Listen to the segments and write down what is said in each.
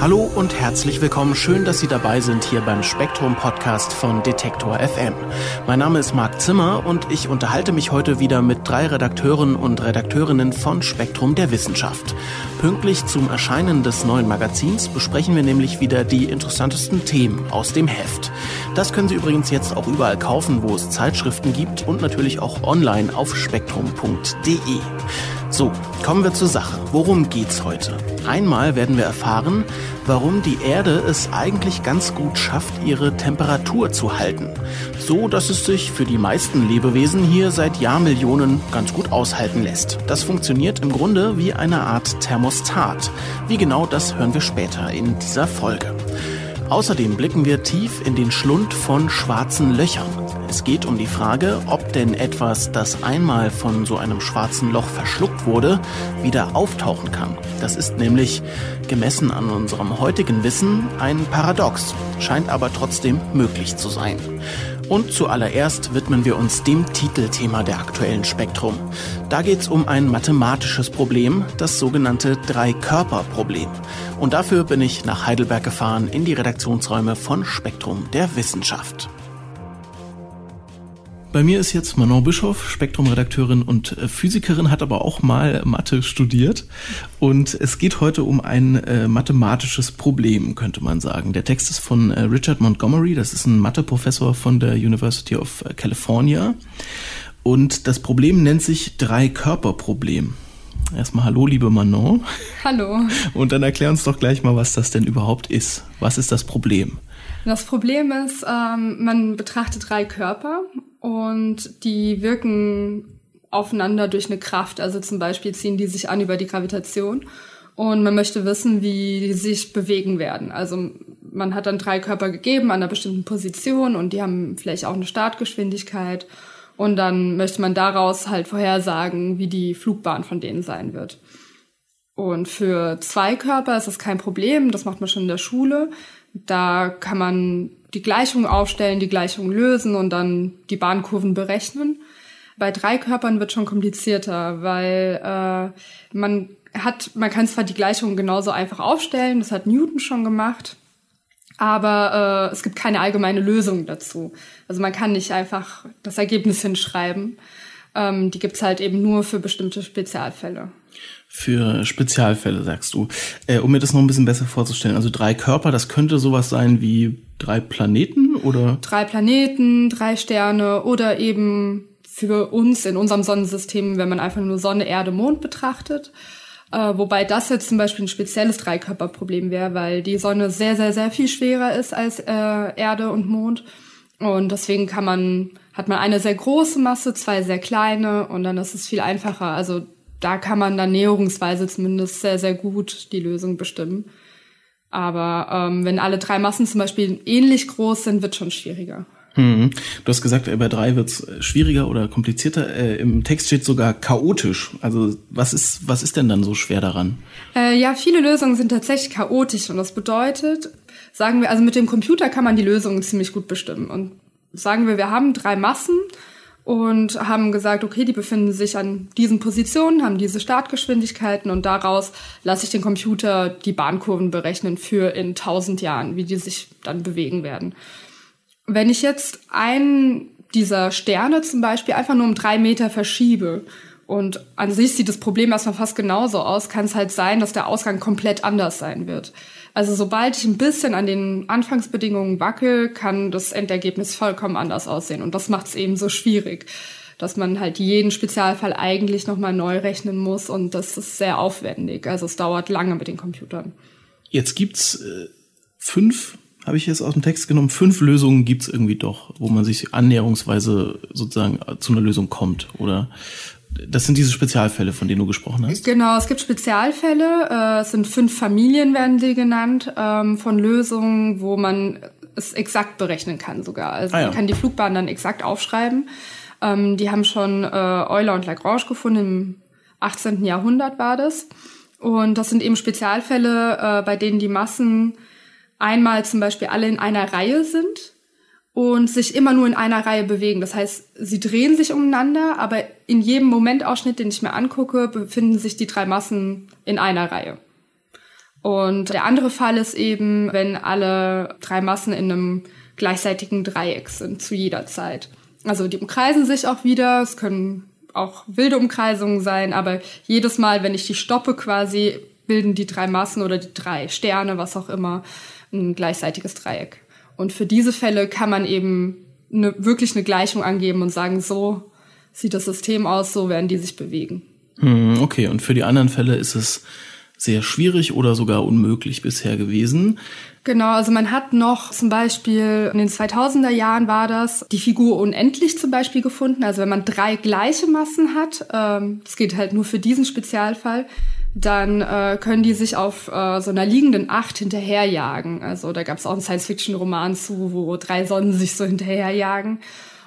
Hallo und herzlich willkommen. Schön, dass Sie dabei sind hier beim Spektrum Podcast von Detektor FM. Mein Name ist Marc Zimmer und ich unterhalte mich heute wieder mit drei Redakteuren und Redakteurinnen von Spektrum der Wissenschaft. Pünktlich zum Erscheinen des neuen Magazins besprechen wir nämlich wieder die interessantesten Themen aus dem Heft. Das können Sie übrigens jetzt auch überall kaufen, wo es Zeitschriften gibt und natürlich auch online auf spektrum.de. So, kommen wir zur Sache. Worum geht's heute? Einmal werden wir erfahren, warum die Erde es eigentlich ganz gut schafft, ihre Temperatur zu halten. So, dass es sich für die meisten Lebewesen hier seit Jahrmillionen ganz gut aushalten lässt. Das funktioniert im Grunde wie eine Art Thermostat. Wie genau, das hören wir später in dieser Folge. Außerdem blicken wir tief in den Schlund von schwarzen Löchern. Es geht um die Frage, ob denn etwas, das einmal von so einem schwarzen Loch verschluckt wurde, wieder auftauchen kann. Das ist nämlich, gemessen an unserem heutigen Wissen, ein Paradox, scheint aber trotzdem möglich zu sein. Und zuallererst widmen wir uns dem Titelthema der aktuellen Spektrum. Da geht es um ein mathematisches Problem, das sogenannte Drei-Körper-Problem. Und dafür bin ich nach Heidelberg gefahren in die Redaktionsräume von Spektrum der Wissenschaft. Bei mir ist jetzt Manon Bischoff, Spektrum-Redakteurin und äh, Physikerin, hat aber auch mal Mathe studiert. Und es geht heute um ein äh, mathematisches Problem, könnte man sagen. Der Text ist von äh, Richard Montgomery, das ist ein Matheprofessor von der University of California. Und das Problem nennt sich Drei-Körper-Problem. Erstmal hallo, liebe Manon. Hallo. Und dann erklär uns doch gleich mal, was das denn überhaupt ist. Was ist das Problem? Das Problem ist, ähm, man betrachtet drei Körper und die wirken aufeinander durch eine Kraft. Also zum Beispiel ziehen die sich an über die Gravitation und man möchte wissen, wie die sich bewegen werden. Also man hat dann drei Körper gegeben an einer bestimmten Position und die haben vielleicht auch eine Startgeschwindigkeit und dann möchte man daraus halt vorhersagen, wie die Flugbahn von denen sein wird. Und für zwei Körper ist das kein Problem, das macht man schon in der Schule. Da kann man die Gleichung aufstellen, die Gleichung lösen und dann die Bahnkurven berechnen. Bei drei Körpern wird schon komplizierter, weil äh, man hat, man kann zwar die Gleichung genauso einfach aufstellen, das hat Newton schon gemacht, aber äh, es gibt keine allgemeine Lösung dazu. Also man kann nicht einfach das Ergebnis hinschreiben. Ähm, die gibt's halt eben nur für bestimmte Spezialfälle für Spezialfälle, sagst du. Äh, um mir das noch ein bisschen besser vorzustellen, also drei Körper, das könnte sowas sein wie drei Planeten oder? Drei Planeten, drei Sterne oder eben für uns in unserem Sonnensystem, wenn man einfach nur Sonne, Erde, Mond betrachtet. Äh, wobei das jetzt zum Beispiel ein spezielles Dreikörperproblem wäre, weil die Sonne sehr, sehr, sehr viel schwerer ist als äh, Erde und Mond. Und deswegen kann man, hat man eine sehr große Masse, zwei sehr kleine und dann ist es viel einfacher. Also da kann man dann näherungsweise zumindest sehr, sehr gut die Lösung bestimmen. Aber ähm, wenn alle drei Massen zum Beispiel ähnlich groß sind, wird schon schwieriger. Hm. Du hast gesagt, bei drei wird es schwieriger oder komplizierter. Äh, Im Text steht sogar chaotisch. Also was ist, was ist denn dann so schwer daran? Äh, ja, viele Lösungen sind tatsächlich chaotisch und das bedeutet, sagen wir, also mit dem Computer kann man die Lösungen ziemlich gut bestimmen. Und sagen wir, wir haben drei Massen und haben gesagt, okay, die befinden sich an diesen Positionen, haben diese Startgeschwindigkeiten und daraus lasse ich den Computer die Bahnkurven berechnen für in tausend Jahren, wie die sich dann bewegen werden. Wenn ich jetzt einen dieser Sterne zum Beispiel einfach nur um drei Meter verschiebe und an sich sieht das Problem erstmal fast genauso aus, kann es halt sein, dass der Ausgang komplett anders sein wird. Also sobald ich ein bisschen an den Anfangsbedingungen wackel, kann das Endergebnis vollkommen anders aussehen. Und das macht es eben so schwierig, dass man halt jeden Spezialfall eigentlich nochmal neu rechnen muss. Und das ist sehr aufwendig. Also es dauert lange mit den Computern. Jetzt gibt's äh, fünf, habe ich jetzt aus dem Text genommen, fünf Lösungen gibt's irgendwie doch, wo man sich annäherungsweise sozusagen zu einer Lösung kommt, oder? Das sind diese Spezialfälle, von denen du gesprochen hast. Genau, es gibt Spezialfälle. Äh, es sind fünf Familien, werden die genannt, ähm, von Lösungen, wo man es exakt berechnen kann sogar. Also ah, ja. man kann die Flugbahn dann exakt aufschreiben. Ähm, die haben schon äh, Euler und Lagrange gefunden im 18. Jahrhundert war das. Und das sind eben Spezialfälle, äh, bei denen die Massen einmal zum Beispiel alle in einer Reihe sind und sich immer nur in einer Reihe bewegen. Das heißt, sie drehen sich umeinander, aber in jedem Momentausschnitt, den ich mir angucke, befinden sich die drei Massen in einer Reihe. Und der andere Fall ist eben, wenn alle drei Massen in einem gleichseitigen Dreieck sind zu jeder Zeit. Also die umkreisen sich auch wieder. Es können auch wilde Umkreisungen sein, aber jedes Mal, wenn ich die stoppe quasi, bilden die drei Massen oder die drei Sterne, was auch immer, ein gleichseitiges Dreieck. Und für diese Fälle kann man eben eine, wirklich eine Gleichung angeben und sagen, so sieht das System aus, so werden die sich bewegen. Hm, okay, und für die anderen Fälle ist es sehr schwierig oder sogar unmöglich bisher gewesen. Genau, also man hat noch zum Beispiel in den 2000er Jahren war das die Figur unendlich zum Beispiel gefunden. Also wenn man drei gleiche Massen hat, ähm, das geht halt nur für diesen Spezialfall, dann äh, können die sich auf äh, so einer liegenden Acht hinterherjagen. Also da gab es auch einen Science-Fiction-Roman zu, wo drei Sonnen sich so hinterherjagen.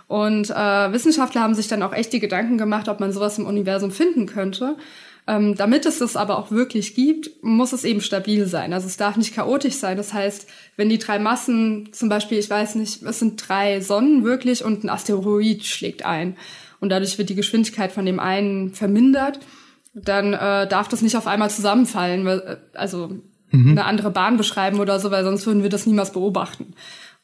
Und äh, Wissenschaftler haben sich dann auch echt die Gedanken gemacht, ob man sowas im Universum finden könnte. Ähm, damit es das aber auch wirklich gibt, muss es eben stabil sein. Also es darf nicht chaotisch sein. Das heißt, wenn die drei Massen, zum Beispiel, ich weiß nicht, es sind drei Sonnen wirklich und ein Asteroid schlägt ein und dadurch wird die Geschwindigkeit von dem einen vermindert, dann äh, darf das nicht auf einmal zusammenfallen, weil, äh, also mhm. eine andere Bahn beschreiben oder so, weil sonst würden wir das niemals beobachten.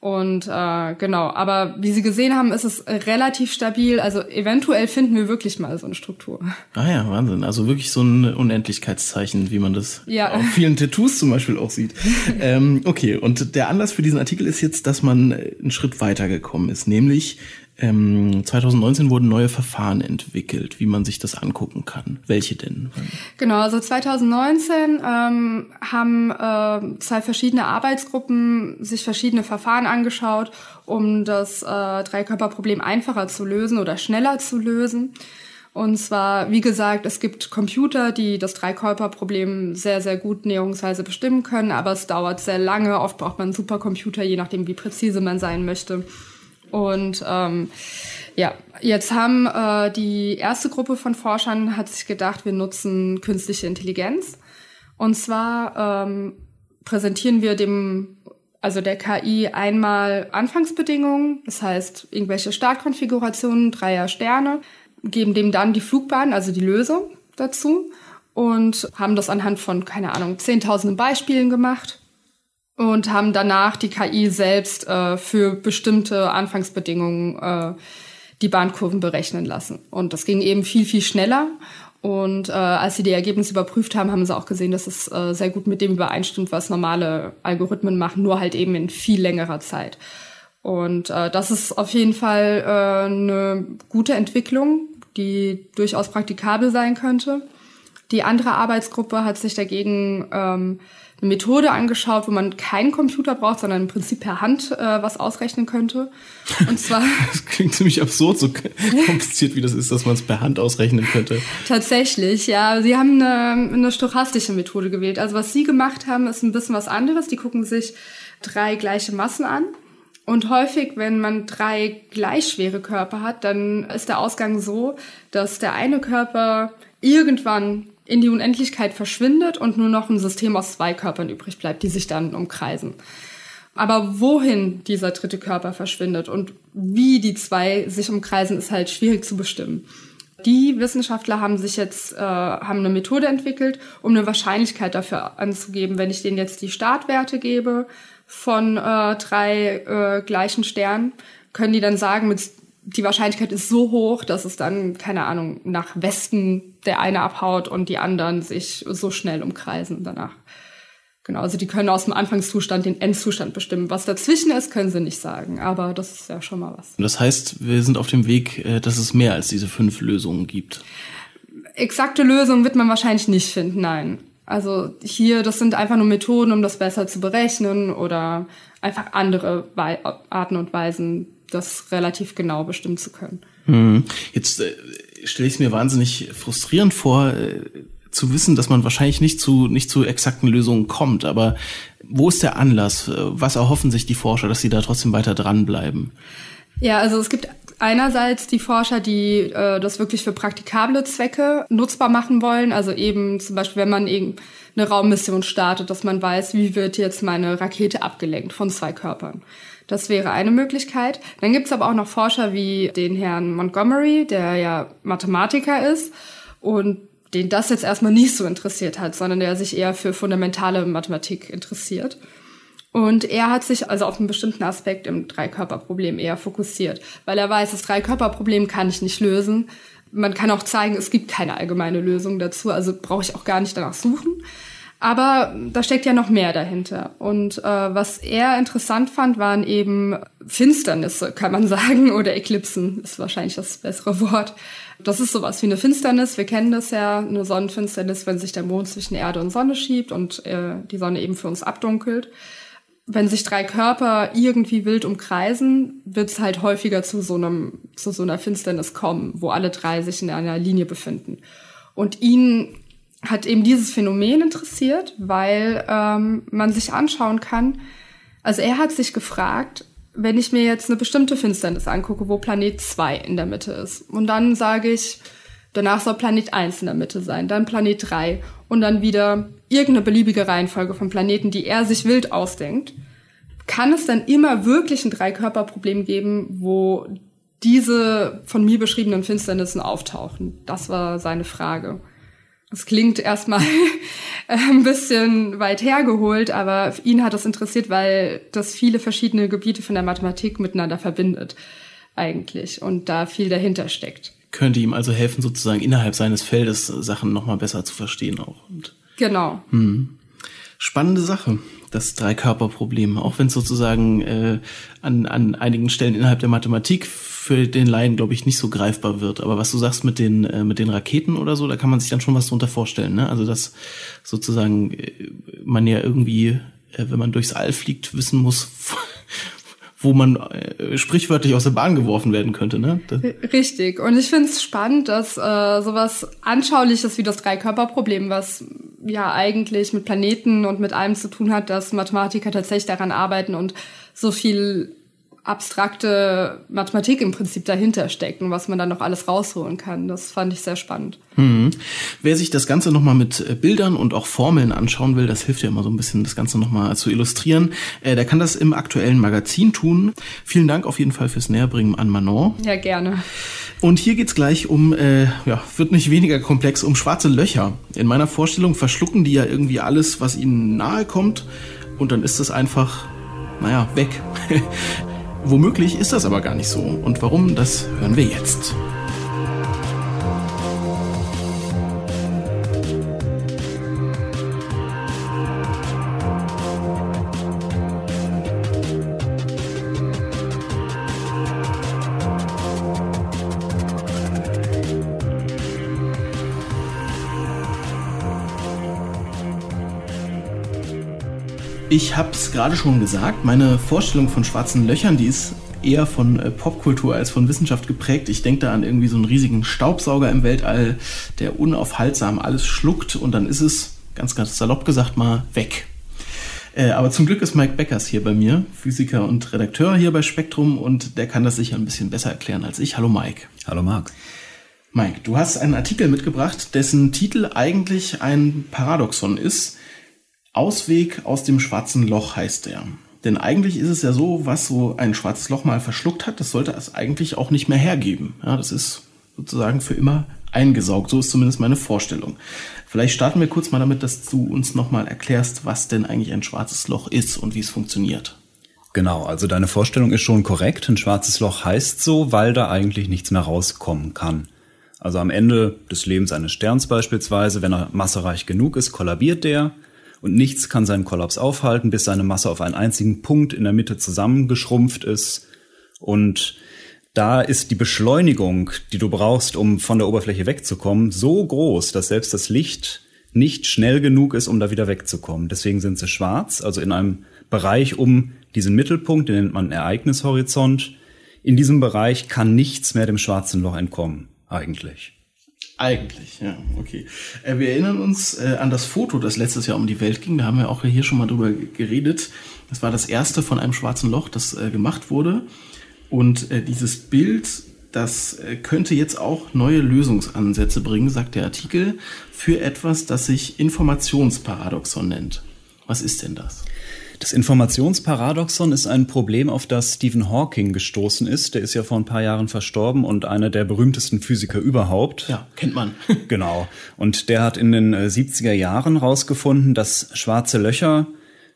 Und äh, genau, aber wie Sie gesehen haben, ist es relativ stabil. Also eventuell finden wir wirklich mal so eine Struktur. Ah ja, Wahnsinn. Also wirklich so ein Unendlichkeitszeichen, wie man das ja. auf vielen Tattoos zum Beispiel auch sieht. ähm, okay, und der Anlass für diesen Artikel ist jetzt, dass man einen Schritt weitergekommen ist, nämlich ähm, 2019 wurden neue Verfahren entwickelt, wie man sich das angucken kann. Welche denn? Genau, also 2019 ähm, haben äh, zwei verschiedene Arbeitsgruppen sich verschiedene Verfahren angeschaut, um das äh, Dreikörperproblem einfacher zu lösen oder schneller zu lösen. Und zwar, wie gesagt, es gibt Computer, die das Dreikörperproblem sehr, sehr gut näherungsweise bestimmen können, aber es dauert sehr lange. Oft braucht man einen Supercomputer, je nachdem, wie präzise man sein möchte. Und ähm, ja, jetzt haben äh, die erste Gruppe von Forschern hat sich gedacht, wir nutzen künstliche Intelligenz. Und zwar ähm, präsentieren wir dem, also der KI einmal Anfangsbedingungen, das heißt irgendwelche Startkonfigurationen, Dreier Sterne, geben dem dann die Flugbahn, also die Lösung dazu und haben das anhand von, keine Ahnung, zehntausenden Beispielen gemacht und haben danach die KI selbst äh, für bestimmte Anfangsbedingungen äh, die Bahnkurven berechnen lassen. Und das ging eben viel, viel schneller. Und äh, als sie die Ergebnisse überprüft haben, haben sie auch gesehen, dass es äh, sehr gut mit dem übereinstimmt, was normale Algorithmen machen, nur halt eben in viel längerer Zeit. Und äh, das ist auf jeden Fall äh, eine gute Entwicklung, die durchaus praktikabel sein könnte. Die andere Arbeitsgruppe hat sich dagegen ähm, eine Methode angeschaut, wo man keinen Computer braucht, sondern im Prinzip per Hand äh, was ausrechnen könnte. Und zwar. das klingt ziemlich absurd, so kompliziert wie das ist, dass man es per Hand ausrechnen könnte. Tatsächlich, ja. Sie haben eine, eine stochastische Methode gewählt. Also was Sie gemacht haben, ist ein bisschen was anderes. Die gucken sich drei gleiche Massen an. Und häufig, wenn man drei gleich schwere Körper hat, dann ist der Ausgang so, dass der eine Körper irgendwann in die Unendlichkeit verschwindet und nur noch ein System aus zwei Körpern übrig bleibt, die sich dann umkreisen. Aber wohin dieser dritte Körper verschwindet und wie die zwei sich umkreisen, ist halt schwierig zu bestimmen. Die Wissenschaftler haben sich jetzt äh, haben eine Methode entwickelt, um eine Wahrscheinlichkeit dafür anzugeben, wenn ich denen jetzt die Startwerte gebe von äh, drei äh, gleichen Sternen, können die dann sagen, mit die Wahrscheinlichkeit ist so hoch, dass es dann, keine Ahnung, nach Westen der eine abhaut und die anderen sich so schnell umkreisen danach. Genau, also die können aus dem Anfangszustand den Endzustand bestimmen. Was dazwischen ist, können sie nicht sagen, aber das ist ja schon mal was. Das heißt, wir sind auf dem Weg, äh, dass es mehr als diese fünf Lösungen gibt. Exakte Lösungen wird man wahrscheinlich nicht finden, nein. Also hier, das sind einfach nur Methoden, um das besser zu berechnen oder einfach andere Arten und Weisen, das relativ genau bestimmen zu können. Hm. Jetzt äh, stelle ich es mir wahnsinnig frustrierend vor, äh, zu wissen, dass man wahrscheinlich nicht zu, nicht zu exakten Lösungen kommt. Aber wo ist der Anlass? Was erhoffen sich die Forscher, dass sie da trotzdem weiter dranbleiben? Ja, also es gibt einerseits die Forscher, die äh, das wirklich für praktikable Zwecke nutzbar machen wollen. Also eben zum Beispiel, wenn man eben eine Raummission startet, dass man weiß, wie wird jetzt meine Rakete abgelenkt von zwei Körpern. Das wäre eine Möglichkeit. Dann gibt es aber auch noch Forscher wie den Herrn Montgomery, der ja Mathematiker ist und den das jetzt erstmal nicht so interessiert hat, sondern der sich eher für fundamentale Mathematik interessiert. Und er hat sich also auf einen bestimmten Aspekt im Dreikörperproblem eher fokussiert, weil er weiß, das Dreikörperproblem kann ich nicht lösen. Man kann auch zeigen, es gibt keine allgemeine Lösung dazu, also brauche ich auch gar nicht danach suchen. Aber da steckt ja noch mehr dahinter. Und äh, was er interessant fand, waren eben Finsternisse, kann man sagen, oder Eklipsen ist wahrscheinlich das bessere Wort. Das ist sowas wie eine Finsternis. Wir kennen das ja, eine Sonnenfinsternis, wenn sich der Mond zwischen Erde und Sonne schiebt und äh, die Sonne eben für uns abdunkelt wenn sich drei Körper irgendwie wild umkreisen, wird es halt häufiger zu so einem, zu so einer Finsternis kommen, wo alle drei sich in einer Linie befinden. Und ihn hat eben dieses Phänomen interessiert, weil ähm, man sich anschauen kann, also er hat sich gefragt, wenn ich mir jetzt eine bestimmte Finsternis angucke, wo Planet 2 in der Mitte ist, und dann sage ich, danach soll Planet 1 in der Mitte sein, dann Planet 3 und dann wieder irgendeine beliebige Reihenfolge von Planeten, die er sich wild ausdenkt, kann es dann immer wirklich ein Dreikörperproblem geben, wo diese von mir beschriebenen Finsternissen auftauchen? Das war seine Frage. Das klingt erstmal ein bisschen weit hergeholt, aber ihn hat das interessiert, weil das viele verschiedene Gebiete von der Mathematik miteinander verbindet eigentlich und da viel dahinter steckt könnte ihm also helfen, sozusagen innerhalb seines Feldes Sachen nochmal besser zu verstehen auch. Und, genau. Hm. Spannende Sache, das Dreikörperproblem, auch wenn es sozusagen äh, an, an einigen Stellen innerhalb der Mathematik für den Laien, glaube ich, nicht so greifbar wird. Aber was du sagst mit den, äh, mit den Raketen oder so, da kann man sich dann schon was drunter vorstellen. Ne? Also dass sozusagen äh, man ja irgendwie, äh, wenn man durchs All fliegt, wissen muss, wo man äh, sprichwörtlich aus der Bahn geworfen werden könnte, ne? Richtig. Und ich finde es spannend, dass äh, sowas Anschauliches wie das Dreikörperproblem, was ja eigentlich mit Planeten und mit allem zu tun hat, dass Mathematiker tatsächlich daran arbeiten und so viel abstrakte Mathematik im Prinzip dahinter stecken, was man dann noch alles rausholen kann. Das fand ich sehr spannend. Mhm. Wer sich das Ganze nochmal mit äh, Bildern und auch Formeln anschauen will, das hilft ja immer so ein bisschen, das Ganze nochmal zu illustrieren, äh, der kann das im aktuellen Magazin tun. Vielen Dank auf jeden Fall fürs Näherbringen an Manon. Ja, gerne. Und hier geht's gleich um, äh, ja, wird nicht weniger komplex, um schwarze Löcher. In meiner Vorstellung verschlucken die ja irgendwie alles, was ihnen nahe kommt. Und dann ist es einfach, naja, weg. Womöglich ist das aber gar nicht so. Und warum, das hören wir jetzt. Ich habe es gerade schon gesagt, meine Vorstellung von schwarzen Löchern, die ist eher von äh, Popkultur als von Wissenschaft geprägt. Ich denke da an irgendwie so einen riesigen Staubsauger im Weltall, der unaufhaltsam alles schluckt und dann ist es, ganz, ganz salopp gesagt, mal weg. Äh, aber zum Glück ist Mike Beckers hier bei mir, Physiker und Redakteur hier bei Spektrum und der kann das sicher ein bisschen besser erklären als ich. Hallo Mike. Hallo Marc. Mike, du hast einen Artikel mitgebracht, dessen Titel eigentlich ein Paradoxon ist, Ausweg aus dem schwarzen Loch heißt er. Denn eigentlich ist es ja so, was so ein schwarzes Loch mal verschluckt hat, das sollte es eigentlich auch nicht mehr hergeben. Ja, das ist sozusagen für immer eingesaugt. So ist zumindest meine Vorstellung. Vielleicht starten wir kurz mal damit, dass du uns nochmal erklärst, was denn eigentlich ein schwarzes Loch ist und wie es funktioniert. Genau, also deine Vorstellung ist schon korrekt. Ein schwarzes Loch heißt so, weil da eigentlich nichts mehr rauskommen kann. Also am Ende des Lebens eines Sterns beispielsweise, wenn er massereich genug ist, kollabiert der und nichts kann seinen Kollaps aufhalten, bis seine Masse auf einen einzigen Punkt in der Mitte zusammengeschrumpft ist. Und da ist die Beschleunigung, die du brauchst, um von der Oberfläche wegzukommen, so groß, dass selbst das Licht nicht schnell genug ist, um da wieder wegzukommen. Deswegen sind sie schwarz, also in einem Bereich um diesen Mittelpunkt, den nennt man Ereignishorizont. In diesem Bereich kann nichts mehr dem schwarzen Loch entkommen, eigentlich. Eigentlich, ja, okay. Äh, wir erinnern uns äh, an das Foto, das letztes Jahr um die Welt ging. Da haben wir auch hier schon mal drüber geredet. Das war das erste von einem schwarzen Loch, das äh, gemacht wurde. Und äh, dieses Bild das äh, könnte jetzt auch neue Lösungsansätze bringen, sagt der Artikel, für etwas, das sich Informationsparadoxon nennt. Was ist denn das? Das Informationsparadoxon ist ein Problem, auf das Stephen Hawking gestoßen ist. Der ist ja vor ein paar Jahren verstorben und einer der berühmtesten Physiker überhaupt. Ja, kennt man. genau. Und der hat in den 70er äh, Jahren rausgefunden, dass schwarze Löcher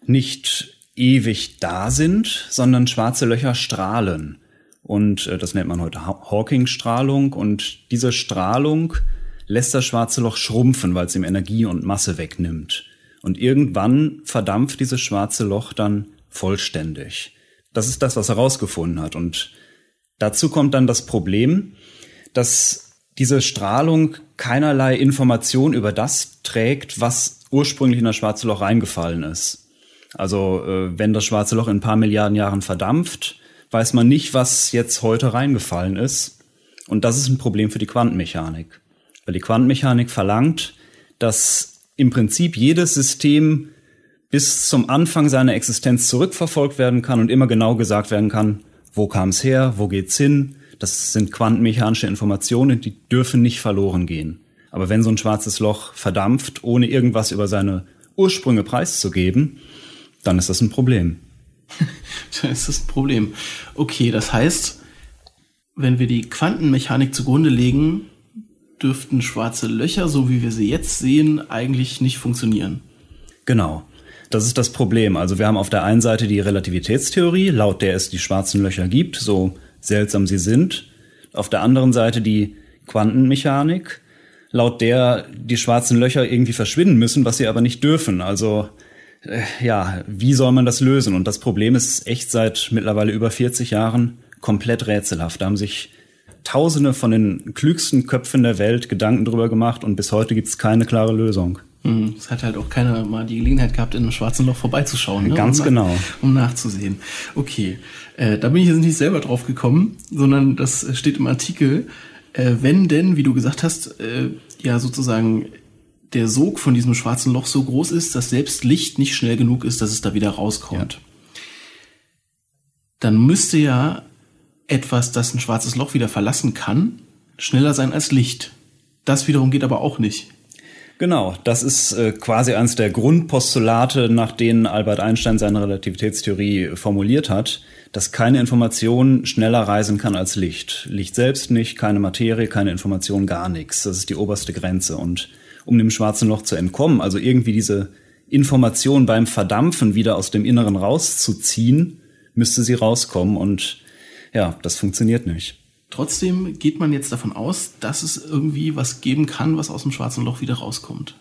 nicht ewig da sind, sondern schwarze Löcher strahlen. Und äh, das nennt man heute Hawking-Strahlung. Und diese Strahlung lässt das schwarze Loch schrumpfen, weil es ihm Energie und Masse wegnimmt. Und irgendwann verdampft dieses schwarze Loch dann vollständig. Das ist das, was er herausgefunden hat. Und dazu kommt dann das Problem, dass diese Strahlung keinerlei Information über das trägt, was ursprünglich in das schwarze Loch reingefallen ist. Also äh, wenn das schwarze Loch in ein paar Milliarden Jahren verdampft, weiß man nicht, was jetzt heute reingefallen ist. Und das ist ein Problem für die Quantenmechanik. Weil die Quantenmechanik verlangt, dass im Prinzip jedes System bis zum Anfang seiner Existenz zurückverfolgt werden kann und immer genau gesagt werden kann, wo kam es her, wo geht's hin. Das sind quantenmechanische Informationen, die dürfen nicht verloren gehen. Aber wenn so ein schwarzes Loch verdampft, ohne irgendwas über seine Ursprünge preiszugeben, dann ist das ein Problem. dann ist das ein Problem. Okay, das heißt, wenn wir die Quantenmechanik zugrunde legen, dürften schwarze Löcher, so wie wir sie jetzt sehen, eigentlich nicht funktionieren. Genau. Das ist das Problem. Also wir haben auf der einen Seite die Relativitätstheorie, laut der es die schwarzen Löcher gibt, so seltsam sie sind. Auf der anderen Seite die Quantenmechanik, laut der die schwarzen Löcher irgendwie verschwinden müssen, was sie aber nicht dürfen. Also äh, ja, wie soll man das lösen? Und das Problem ist echt seit mittlerweile über 40 Jahren komplett rätselhaft. Da haben sich Tausende von den klügsten Köpfen der Welt Gedanken drüber gemacht und bis heute gibt es keine klare Lösung. Hm, es hat halt auch keiner mal die Gelegenheit gehabt, in einem schwarzen Loch vorbeizuschauen. Ne? Ganz um genau. Nach, um nachzusehen. Okay, äh, da bin ich jetzt nicht selber drauf gekommen, sondern das steht im Artikel. Äh, wenn denn, wie du gesagt hast, äh, ja sozusagen der Sog von diesem schwarzen Loch so groß ist, dass selbst Licht nicht schnell genug ist, dass es da wieder rauskommt. Ja. Dann müsste ja etwas, das ein schwarzes Loch wieder verlassen kann, schneller sein als Licht. Das wiederum geht aber auch nicht. Genau, das ist äh, quasi eines der Grundpostulate, nach denen Albert Einstein seine Relativitätstheorie formuliert hat, dass keine Information schneller reisen kann als Licht. Licht selbst nicht, keine Materie, keine Information, gar nichts. Das ist die oberste Grenze. Und um dem schwarzen Loch zu entkommen, also irgendwie diese Information beim Verdampfen wieder aus dem Inneren rauszuziehen, müsste sie rauskommen. Und ja, das funktioniert nicht. Trotzdem geht man jetzt davon aus, dass es irgendwie was geben kann, was aus dem schwarzen Loch wieder rauskommt.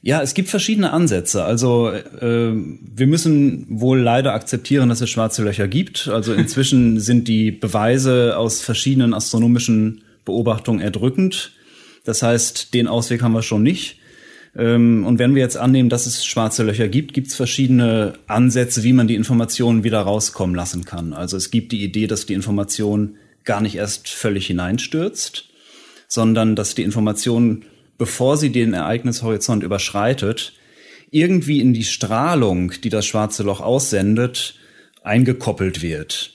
Ja, es gibt verschiedene Ansätze. Also äh, wir müssen wohl leider akzeptieren, dass es schwarze Löcher gibt. Also inzwischen sind die Beweise aus verschiedenen astronomischen Beobachtungen erdrückend. Das heißt, den Ausweg haben wir schon nicht. Ähm, und wenn wir jetzt annehmen, dass es schwarze Löcher gibt, gibt es verschiedene Ansätze, wie man die Informationen wieder rauskommen lassen kann. Also es gibt die Idee, dass die Information gar nicht erst völlig hineinstürzt, sondern dass die Information, bevor sie den Ereignishorizont überschreitet, irgendwie in die Strahlung, die das schwarze Loch aussendet, eingekoppelt wird.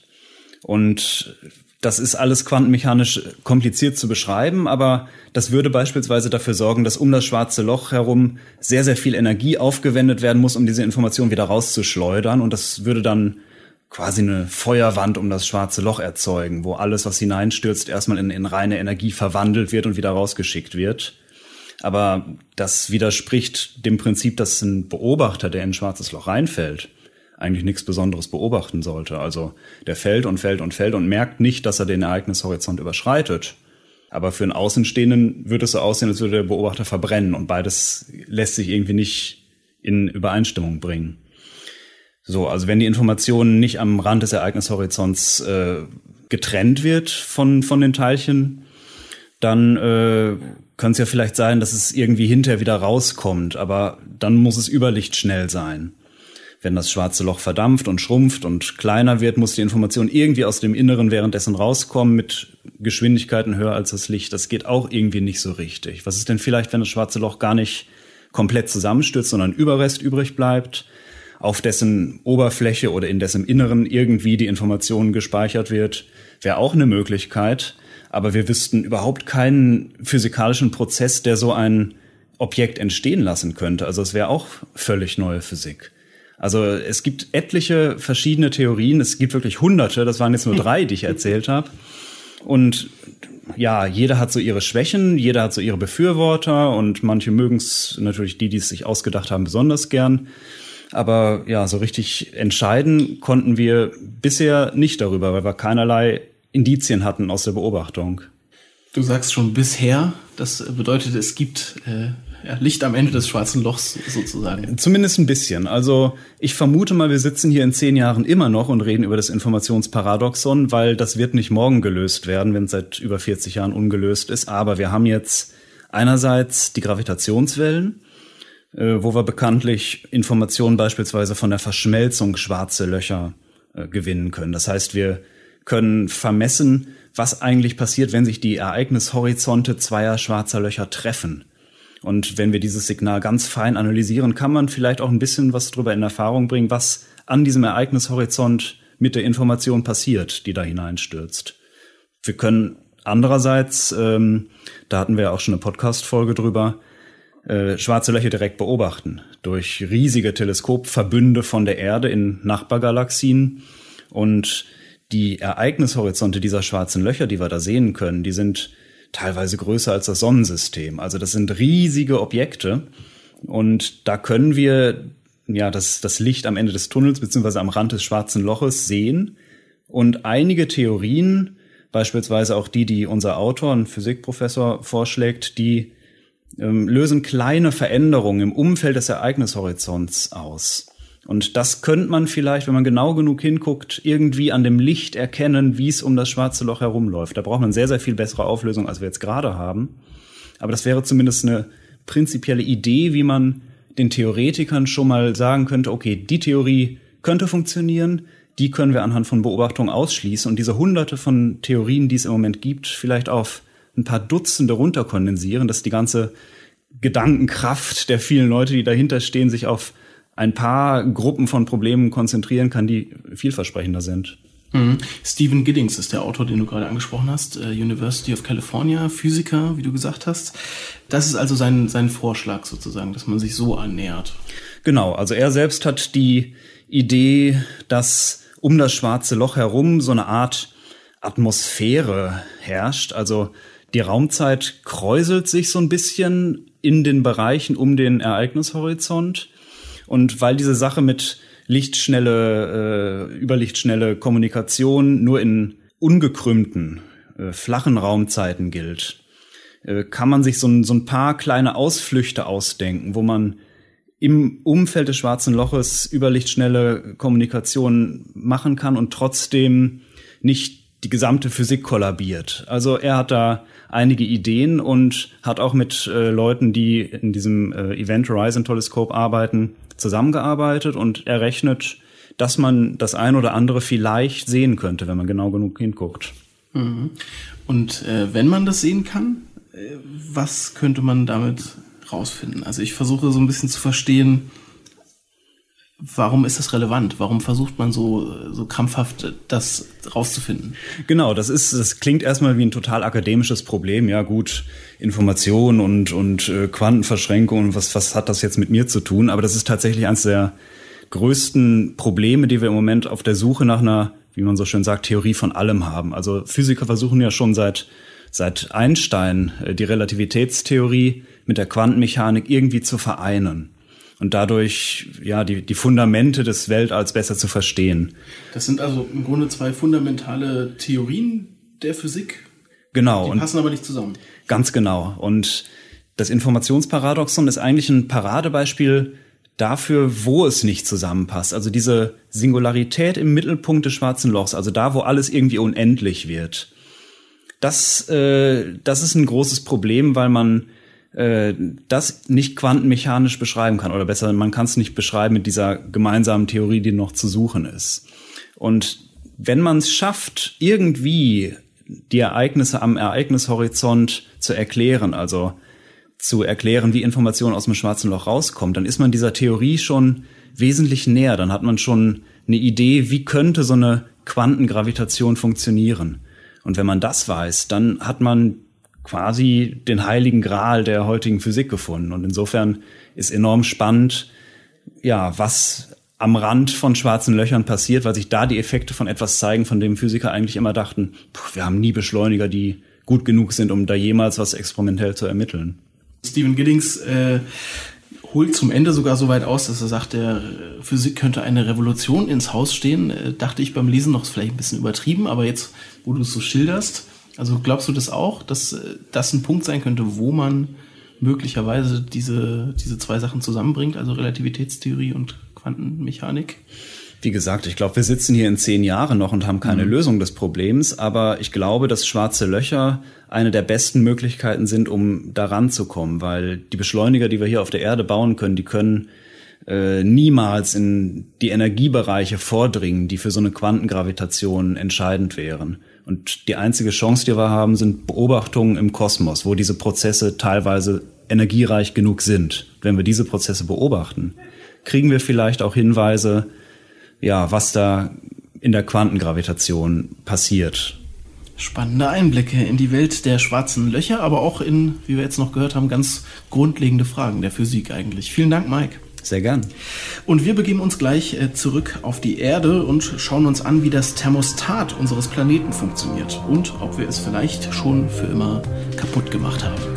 Und das ist alles quantenmechanisch kompliziert zu beschreiben, aber das würde beispielsweise dafür sorgen, dass um das schwarze Loch herum sehr, sehr viel Energie aufgewendet werden muss, um diese Information wieder rauszuschleudern. Und das würde dann quasi eine Feuerwand um das schwarze Loch erzeugen, wo alles, was hineinstürzt, erstmal in, in reine Energie verwandelt wird und wieder rausgeschickt wird. Aber das widerspricht dem Prinzip, dass ein Beobachter, der in ein schwarzes Loch reinfällt, eigentlich nichts Besonderes beobachten sollte. Also der fällt und fällt und fällt und merkt nicht, dass er den Ereignishorizont überschreitet. Aber für einen Außenstehenden würde es so aussehen, als würde der Beobachter verbrennen und beides lässt sich irgendwie nicht in Übereinstimmung bringen. So, also wenn die Information nicht am Rand des Ereignishorizonts äh, getrennt wird von, von den Teilchen, dann äh, kann es ja vielleicht sein, dass es irgendwie hinterher wieder rauskommt, aber dann muss es überlichtschnell sein. Wenn das schwarze Loch verdampft und schrumpft und kleiner wird, muss die Information irgendwie aus dem Inneren währenddessen rauskommen mit Geschwindigkeiten höher als das Licht. Das geht auch irgendwie nicht so richtig. Was ist denn vielleicht, wenn das schwarze Loch gar nicht komplett zusammenstürzt, sondern Überrest übrig bleibt, auf dessen Oberfläche oder in dessen Inneren irgendwie die Information gespeichert wird? wäre auch eine Möglichkeit, aber wir wüssten überhaupt keinen physikalischen Prozess, der so ein Objekt entstehen lassen könnte. Also es wäre auch völlig neue Physik. Also es gibt etliche verschiedene Theorien, es gibt wirklich hunderte, das waren jetzt nur drei, die ich erzählt habe. Und ja, jeder hat so ihre Schwächen, jeder hat so ihre Befürworter und manche mögen es natürlich die, die es sich ausgedacht haben, besonders gern. Aber ja, so richtig entscheiden konnten wir bisher nicht darüber, weil wir keinerlei Indizien hatten aus der Beobachtung. Du sagst schon bisher, das bedeutet, es gibt äh, ja, Licht am Ende des schwarzen Lochs sozusagen. Zumindest ein bisschen. Also ich vermute mal, wir sitzen hier in zehn Jahren immer noch und reden über das Informationsparadoxon, weil das wird nicht morgen gelöst werden, wenn es seit über 40 Jahren ungelöst ist. Aber wir haben jetzt einerseits die Gravitationswellen, äh, wo wir bekanntlich Informationen beispielsweise von der Verschmelzung schwarze Löcher äh, gewinnen können. Das heißt, wir können vermessen, was eigentlich passiert, wenn sich die Ereignishorizonte zweier schwarzer Löcher treffen. Und wenn wir dieses Signal ganz fein analysieren, kann man vielleicht auch ein bisschen was darüber in Erfahrung bringen, was an diesem Ereignishorizont mit der Information passiert, die da hineinstürzt. Wir können andererseits, ähm, da hatten wir auch schon eine Podcast-Folge drüber, äh, schwarze Löcher direkt beobachten durch riesige Teleskopverbünde von der Erde in Nachbargalaxien und die Ereignishorizonte dieser schwarzen Löcher, die wir da sehen können, die sind teilweise größer als das Sonnensystem. Also das sind riesige Objekte und da können wir ja das, das Licht am Ende des Tunnels beziehungsweise am Rand des schwarzen Loches sehen. Und einige Theorien, beispielsweise auch die, die unser Autor, ein Physikprofessor, vorschlägt, die ähm, lösen kleine Veränderungen im Umfeld des Ereignishorizonts aus. Und das könnte man vielleicht, wenn man genau genug hinguckt, irgendwie an dem Licht erkennen, wie es um das schwarze Loch herumläuft. Da braucht man sehr, sehr viel bessere Auflösung, als wir jetzt gerade haben. Aber das wäre zumindest eine prinzipielle Idee, wie man den Theoretikern schon mal sagen könnte, okay, die Theorie könnte funktionieren, die können wir anhand von Beobachtungen ausschließen und diese hunderte von Theorien, die es im Moment gibt, vielleicht auf ein paar Dutzende runterkondensieren, dass die ganze Gedankenkraft der vielen Leute, die dahinter stehen, sich auf ein paar Gruppen von Problemen konzentrieren kann, die vielversprechender sind. Mhm. Stephen Giddings ist der Autor, den du gerade angesprochen hast, äh, University of California, Physiker, wie du gesagt hast. Das ist also sein, sein Vorschlag sozusagen, dass man sich so annähert. Genau, also er selbst hat die Idee, dass um das schwarze Loch herum so eine Art Atmosphäre herrscht. Also die Raumzeit kräuselt sich so ein bisschen in den Bereichen um den Ereignishorizont. Und weil diese Sache mit lichtschnelle, äh, überlichtschnelle Kommunikation nur in ungekrümmten, äh, flachen Raumzeiten gilt, äh, kann man sich so ein, so ein paar kleine Ausflüchte ausdenken, wo man im Umfeld des schwarzen Loches überlichtschnelle Kommunikation machen kann und trotzdem nicht die gesamte Physik kollabiert. Also er hat da einige Ideen und hat auch mit äh, Leuten, die in diesem äh, Event Horizon Teleskop arbeiten, zusammengearbeitet und errechnet, dass man das ein oder andere vielleicht sehen könnte, wenn man genau genug hinguckt. Mhm. Und äh, wenn man das sehen kann, äh, was könnte man damit rausfinden? Also ich versuche so ein bisschen zu verstehen, Warum ist das relevant? Warum versucht man so, so krampfhaft das rauszufinden? Genau, das ist, das klingt erstmal wie ein total akademisches Problem. Ja, gut, Information und, und äh, Quantenverschränkung was, was hat das jetzt mit mir zu tun? Aber das ist tatsächlich eines der größten Probleme, die wir im Moment auf der Suche nach einer, wie man so schön sagt, Theorie von allem haben. Also Physiker versuchen ja schon seit, seit Einstein äh, die Relativitätstheorie mit der Quantenmechanik irgendwie zu vereinen und dadurch ja die, die Fundamente des Weltalls besser zu verstehen. Das sind also im Grunde zwei fundamentale Theorien der Physik. Genau. Die passen aber nicht zusammen. Ganz genau. Und das Informationsparadoxon ist eigentlich ein Paradebeispiel dafür, wo es nicht zusammenpasst. Also diese Singularität im Mittelpunkt des schwarzen Lochs, also da, wo alles irgendwie unendlich wird. Das, äh, das ist ein großes Problem, weil man äh, das nicht quantenmechanisch beschreiben kann. Oder besser, man kann es nicht beschreiben mit dieser gemeinsamen Theorie, die noch zu suchen ist. Und wenn man es schafft, irgendwie die Ereignisse am Ereignishorizont zu erklären, also zu erklären, wie Informationen aus dem schwarzen Loch rauskommt, dann ist man dieser Theorie schon wesentlich näher. Dann hat man schon eine Idee, wie könnte so eine Quantengravitation funktionieren. Und wenn man das weiß, dann hat man quasi den heiligen Gral der heutigen Physik gefunden. Und insofern ist enorm spannend, ja, was am Rand von schwarzen Löchern passiert, weil sich da die Effekte von etwas zeigen, von dem Physiker eigentlich immer dachten, wir haben nie Beschleuniger, die gut genug sind, um da jemals was experimentell zu ermitteln. Stephen Giddings äh, holt zum Ende sogar so weit aus, dass er sagt, der Physik könnte eine Revolution ins Haus stehen. Äh, dachte ich beim Lesen noch vielleicht ein bisschen übertrieben, aber jetzt, wo du es so schilderst, also glaubst du das auch, dass äh, das ein Punkt sein könnte, wo man möglicherweise diese, diese zwei Sachen zusammenbringt, also Relativitätstheorie und Quantenmechanik? Wie gesagt, ich glaube, wir sitzen hier in zehn Jahren noch und haben keine mhm. Lösung des Problems, aber ich glaube, dass schwarze Löcher eine der besten Möglichkeiten sind, um daran zu kommen, weil die Beschleuniger, die wir hier auf der Erde bauen können, die können äh, niemals in die Energiebereiche vordringen, die für so eine Quantengravitation entscheidend wären. Und die einzige Chance, die wir haben, sind Beobachtungen im Kosmos, wo diese Prozesse teilweise energiereich genug sind. Wenn wir diese Prozesse beobachten, kriegen wir vielleicht auch Hinweise, ja, was da in der Quantengravitation passiert. Spannende Einblicke in die Welt der schwarzen Löcher, aber auch in, wie wir jetzt noch gehört haben, ganz grundlegende Fragen der Physik eigentlich. Vielen Dank, Mike. Sehr gern. Und wir begeben uns gleich äh, zurück auf die Erde und schauen uns an, wie das Thermostat unseres Planeten funktioniert und ob wir es vielleicht schon für immer kaputt gemacht haben.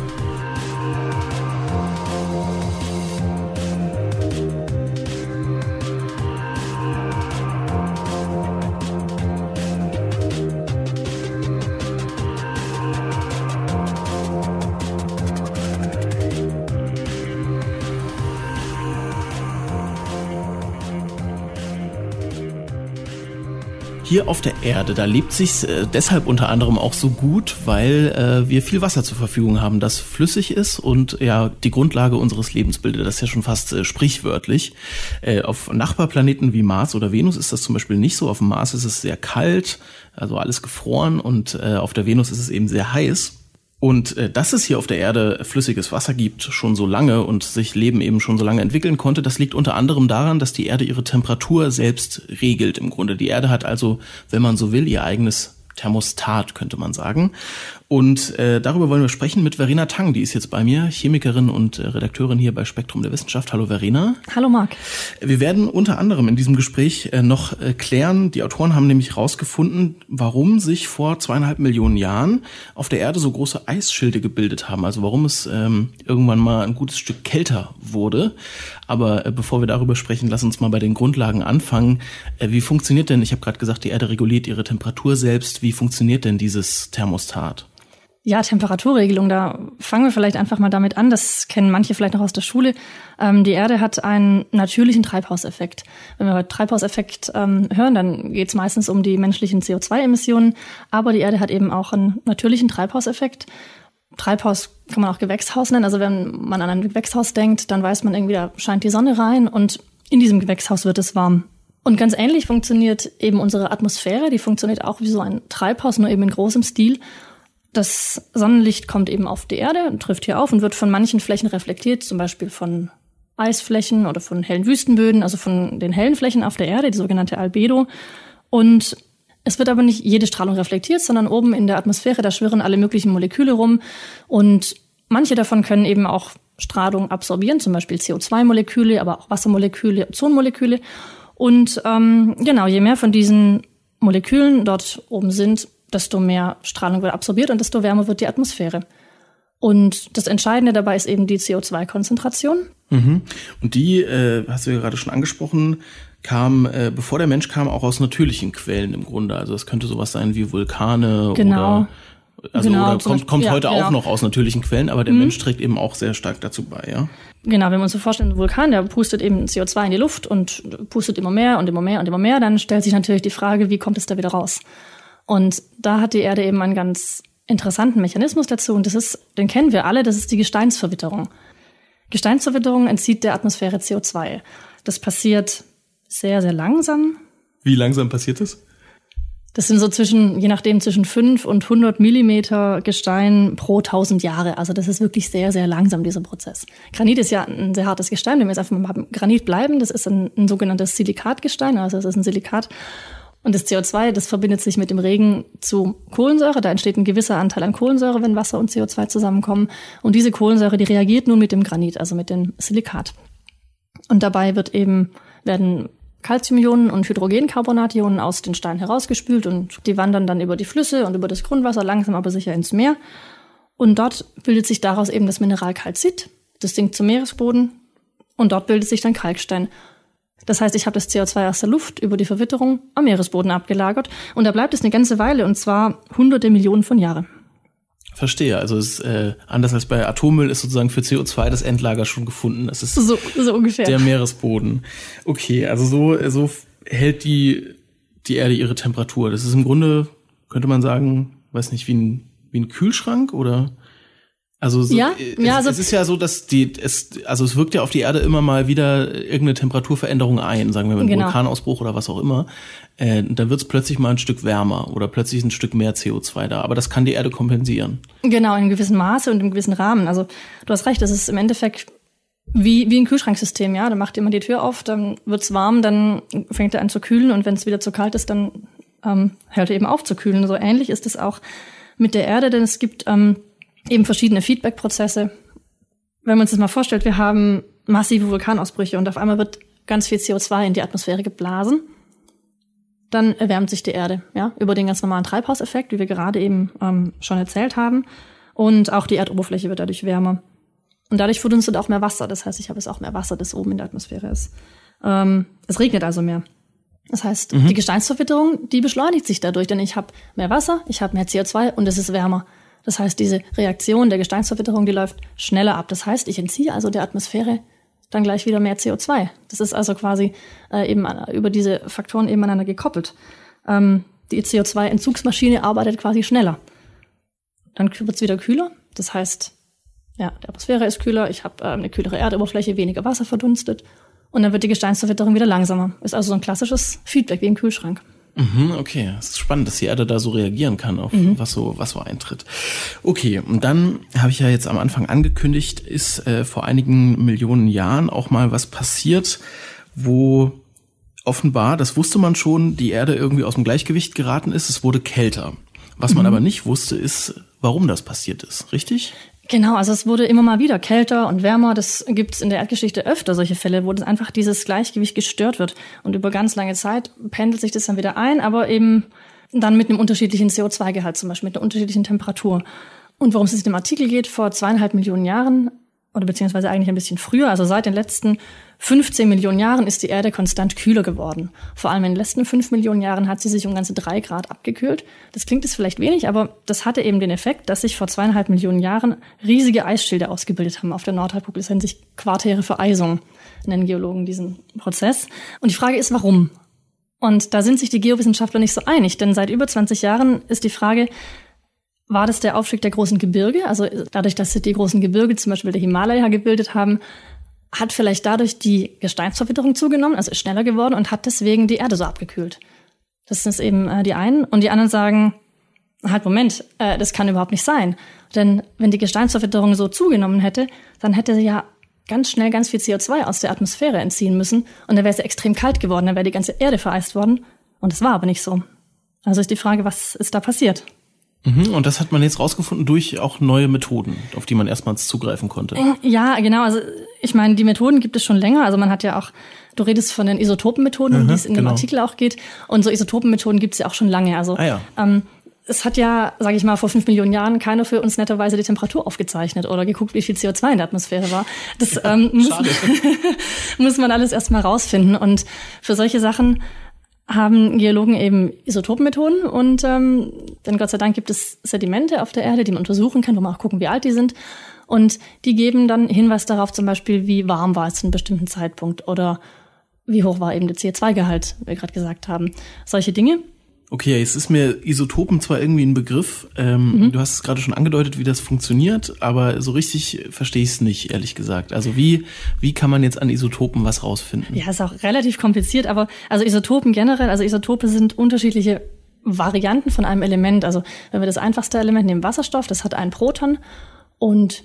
Hier auf der Erde, da lebt sich äh, deshalb unter anderem auch so gut, weil äh, wir viel Wasser zur Verfügung haben, das flüssig ist und ja die Grundlage unseres Lebens bildet. Das ist ja schon fast äh, sprichwörtlich. Äh, auf Nachbarplaneten wie Mars oder Venus ist das zum Beispiel nicht so. Auf dem Mars ist es sehr kalt, also alles gefroren und äh, auf der Venus ist es eben sehr heiß. Und äh, dass es hier auf der Erde flüssiges Wasser gibt, schon so lange und sich Leben eben schon so lange entwickeln konnte, das liegt unter anderem daran, dass die Erde ihre Temperatur selbst regelt im Grunde. Die Erde hat also, wenn man so will, ihr eigenes Thermostat, könnte man sagen. Und äh, darüber wollen wir sprechen mit Verena Tang, die ist jetzt bei mir, Chemikerin und äh, Redakteurin hier bei Spektrum der Wissenschaft. Hallo Verena. Hallo Marc. Wir werden unter anderem in diesem Gespräch äh, noch äh, klären, die Autoren haben nämlich herausgefunden, warum sich vor zweieinhalb Millionen Jahren auf der Erde so große Eisschilde gebildet haben. Also warum es ähm, irgendwann mal ein gutes Stück kälter wurde. Aber äh, bevor wir darüber sprechen, lass uns mal bei den Grundlagen anfangen. Äh, wie funktioniert denn, ich habe gerade gesagt, die Erde reguliert ihre Temperatur selbst. Wie funktioniert denn dieses Thermostat? Ja, Temperaturregelung, da fangen wir vielleicht einfach mal damit an. Das kennen manche vielleicht noch aus der Schule. Ähm, die Erde hat einen natürlichen Treibhauseffekt. Wenn wir Treibhauseffekt ähm, hören, dann geht es meistens um die menschlichen CO2-Emissionen. Aber die Erde hat eben auch einen natürlichen Treibhauseffekt. Treibhaus kann man auch Gewächshaus nennen. Also wenn man an ein Gewächshaus denkt, dann weiß man irgendwie, da scheint die Sonne rein und in diesem Gewächshaus wird es warm. Und ganz ähnlich funktioniert eben unsere Atmosphäre. Die funktioniert auch wie so ein Treibhaus, nur eben in großem Stil. Das Sonnenlicht kommt eben auf die Erde und trifft hier auf und wird von manchen Flächen reflektiert, zum Beispiel von Eisflächen oder von hellen Wüstenböden, also von den hellen Flächen auf der Erde, die sogenannte Albedo. Und es wird aber nicht jede Strahlung reflektiert, sondern oben in der Atmosphäre, da schwirren alle möglichen Moleküle rum und manche davon können eben auch Strahlung absorbieren, zum Beispiel CO2-Moleküle, aber auch Wassermoleküle, Ozonmoleküle. Und ähm, genau, je mehr von diesen Molekülen dort oben sind, desto mehr Strahlung wird absorbiert und desto wärmer wird die Atmosphäre. Und das Entscheidende dabei ist eben die CO2-Konzentration. Mhm. Und die, äh, hast du ja gerade schon angesprochen, kam, äh, bevor der Mensch kam, auch aus natürlichen Quellen im Grunde. Also es könnte sowas sein wie Vulkane genau. oder also genau, oder kommt, kommt ja, heute genau. auch noch aus natürlichen Quellen, aber der mhm. Mensch trägt eben auch sehr stark dazu bei, ja. Genau, wenn wir uns so vorstellen, ein Vulkan, der pustet eben CO2 in die Luft und pustet immer mehr und immer mehr und immer mehr, dann stellt sich natürlich die Frage, wie kommt es da wieder raus? Und da hat die Erde eben einen ganz interessanten Mechanismus dazu und das ist, den kennen wir alle, das ist die Gesteinsverwitterung. Gesteinsverwitterung entzieht der Atmosphäre CO2. Das passiert sehr, sehr langsam. Wie langsam passiert das? Das sind so zwischen, je nachdem, zwischen 5 und 100 Millimeter Gestein pro 1000 Jahre. Also das ist wirklich sehr, sehr langsam, dieser Prozess. Granit ist ja ein sehr hartes Gestein. Wenn wir jetzt einfach mal Granit bleiben, das ist ein, ein sogenanntes Silikatgestein, also es ist ein Silikat. Und das CO2, das verbindet sich mit dem Regen zu Kohlensäure. Da entsteht ein gewisser Anteil an Kohlensäure, wenn Wasser und CO2 zusammenkommen. Und diese Kohlensäure, die reagiert nun mit dem Granit, also mit dem Silikat. Und dabei wird eben, werden Calciumionen und Hydrogencarbonationen aus den Steinen herausgespült und die wandern dann über die Flüsse und über das Grundwasser langsam aber sicher ins Meer. Und dort bildet sich daraus eben das Mineral Calcit. Das sinkt zum Meeresboden und dort bildet sich dann Kalkstein. Das heißt, ich habe das CO2 aus der Luft über die Verwitterung am Meeresboden abgelagert und da bleibt es eine ganze Weile und zwar hunderte Millionen von Jahren. Verstehe. Also es ist, äh, anders als bei Atommüll ist sozusagen für CO2 das Endlager schon gefunden. Es ist so, so ungefähr. der Meeresboden. Okay, also so, so hält die, die Erde ihre Temperatur. Das ist im Grunde, könnte man sagen, weiß nicht, wie ein, wie ein Kühlschrank oder? Also so, ja, es, ja, also es ist ja so, dass die es also es wirkt ja auf die Erde immer mal wieder irgendeine Temperaturveränderung ein, sagen wir mal einen Genau. Vulkanausbruch oder was auch immer. Äh, dann wird es plötzlich mal ein Stück wärmer oder plötzlich ein Stück mehr CO2 da. Aber das kann die Erde kompensieren. Genau, in einem gewissen Maße und im gewissen Rahmen. Also du hast recht, das ist im Endeffekt wie, wie ein Kühlschranksystem, ja. Da macht jemand die Tür auf, dann wird's warm, dann fängt er an zu kühlen und wenn es wieder zu kalt ist, dann ähm, hört er eben auf zu kühlen. So ähnlich ist es auch mit der Erde, denn es gibt ähm, eben verschiedene Feedback-Prozesse. Wenn man sich das mal vorstellt, wir haben massive Vulkanausbrüche und auf einmal wird ganz viel CO2 in die Atmosphäre geblasen dann erwärmt sich die Erde, ja, über den ganz normalen Treibhauseffekt, wie wir gerade eben ähm, schon erzählt haben. Und auch die Erdoberfläche wird dadurch wärmer. Und dadurch verdunstet auch mehr Wasser. Das heißt, ich habe jetzt auch mehr Wasser, das oben in der Atmosphäre ist. Ähm, es regnet also mehr. Das heißt, die Gesteinsverwitterung, die beschleunigt sich dadurch, denn ich habe mehr Wasser, ich habe mehr CO2 und es ist wärmer. Das heißt, diese Reaktion der Gesteinsverwitterung, die läuft schneller ab. Das heißt, ich entziehe also der Atmosphäre dann gleich wieder mehr CO2. Das ist also quasi äh, eben an- über diese Faktoren eben aneinander gekoppelt. Ähm, die CO2-Entzugsmaschine arbeitet quasi schneller. Dann wird es wieder kühler. Das heißt, ja, die Atmosphäre ist kühler, ich habe äh, eine kühlere Erdoberfläche, weniger Wasser verdunstet. Und dann wird die Gesteinsverwitterung wieder langsamer. Ist also so ein klassisches Feedback wie im Kühlschrank. Mhm, okay, es ist spannend, dass die Erde da so reagieren kann auf was so was so eintritt. Okay, und dann habe ich ja jetzt am Anfang angekündigt, ist äh, vor einigen Millionen Jahren auch mal was passiert, wo offenbar, das wusste man schon, die Erde irgendwie aus dem Gleichgewicht geraten ist. Es wurde kälter. Was man aber nicht wusste, ist, warum das passiert ist. Richtig? Genau, also es wurde immer mal wieder kälter und wärmer. Das gibt's in der Erdgeschichte öfter, solche Fälle, wo das einfach dieses Gleichgewicht gestört wird. Und über ganz lange Zeit pendelt sich das dann wieder ein, aber eben dann mit einem unterschiedlichen CO2-Gehalt, zum Beispiel mit einer unterschiedlichen Temperatur. Und worum es in dem Artikel geht, vor zweieinhalb Millionen Jahren, oder beziehungsweise eigentlich ein bisschen früher, also seit den letzten 15 Millionen Jahren ist die Erde konstant kühler geworden. Vor allem in den letzten 5 Millionen Jahren hat sie sich um ganze drei Grad abgekühlt. Das klingt jetzt vielleicht wenig, aber das hatte eben den Effekt, dass sich vor zweieinhalb Millionen Jahren riesige Eisschilde ausgebildet haben auf der Nordhalbkugel. Das nennt sich quartäre Vereisung, nennen Geologen diesen Prozess. Und die Frage ist, warum? Und da sind sich die Geowissenschaftler nicht so einig, denn seit über 20 Jahren ist die Frage, war das der Aufstieg der großen Gebirge? Also dadurch, dass sich die großen Gebirge, zum Beispiel der Himalaya, gebildet haben, hat vielleicht dadurch die Gesteinsverwitterung zugenommen, also ist schneller geworden und hat deswegen die Erde so abgekühlt. Das ist eben äh, die einen. Und die anderen sagen, halt, Moment, äh, das kann überhaupt nicht sein. Denn wenn die Gesteinsverwitterung so zugenommen hätte, dann hätte sie ja ganz schnell ganz viel CO2 aus der Atmosphäre entziehen müssen. Und dann wäre es extrem kalt geworden, dann wäre die ganze Erde vereist worden. Und es war aber nicht so. Also ist die Frage, was ist da passiert? Mhm, und das hat man jetzt rausgefunden durch auch neue Methoden, auf die man erstmals zugreifen konnte. Ja, genau. Also ich meine, die Methoden gibt es schon länger. Also man hat ja auch, du redest von den Isotopenmethoden, um die es in genau. dem Artikel auch geht. Und so Isotopenmethoden gibt es ja auch schon lange. Also Ah ja. ähm, es hat ja, sage ich mal, vor fünf Millionen Jahren keiner für uns netterweise die Temperatur aufgezeichnet oder geguckt, wie viel CO2 in der Atmosphäre war. Das ähm, muss, muss man alles erstmal rausfinden. Und für solche Sachen haben Geologen eben Isotopenmethoden und ähm, denn Gott sei Dank gibt es Sedimente auf der Erde, die man untersuchen kann, wo man auch gucken, wie alt die sind. Und die geben dann Hinweis darauf, zum Beispiel, wie warm war es zu einem bestimmten Zeitpunkt oder wie hoch war eben der CO2-Gehalt, wie wir gerade gesagt haben. Solche Dinge. Okay, es ist mir Isotopen zwar irgendwie ein Begriff, ähm, Mhm. du hast es gerade schon angedeutet, wie das funktioniert, aber so richtig verstehe ich es nicht, ehrlich gesagt. Also wie, wie kann man jetzt an Isotopen was rausfinden? Ja, ist auch relativ kompliziert, aber also Isotopen generell, also Isotope sind unterschiedliche Varianten von einem Element. Also wenn wir das einfachste Element nehmen, Wasserstoff, das hat ein Proton und